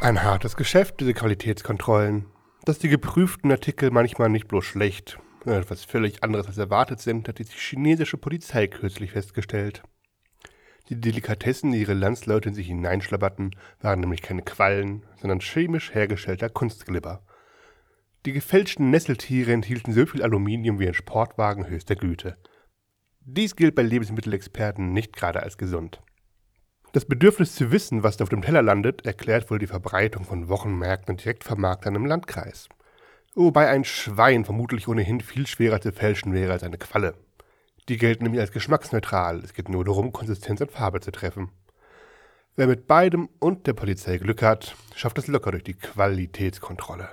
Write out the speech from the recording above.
Ein hartes Geschäft, diese Qualitätskontrollen. Dass die geprüften Artikel manchmal nicht bloß schlecht, sondern etwas völlig anderes als erwartet sind, hat die chinesische Polizei kürzlich festgestellt. Die Delikatessen, die ihre Landsleute in sich hineinschlabberten, waren nämlich keine Quallen, sondern chemisch hergestellter Kunstglibber. Die gefälschten Nesseltiere enthielten so viel Aluminium wie ein Sportwagen höchster Güte. Dies gilt bei Lebensmittelexperten nicht gerade als gesund. Das Bedürfnis zu wissen, was auf dem Teller landet, erklärt wohl die Verbreitung von Wochenmärkten und Direktvermarktern im Landkreis. Wobei ein Schwein vermutlich ohnehin viel schwerer zu fälschen wäre als eine Qualle. Die gelten nämlich als geschmacksneutral, es geht nur darum, Konsistenz und Farbe zu treffen. Wer mit beidem und der Polizei Glück hat, schafft es locker durch die Qualitätskontrolle.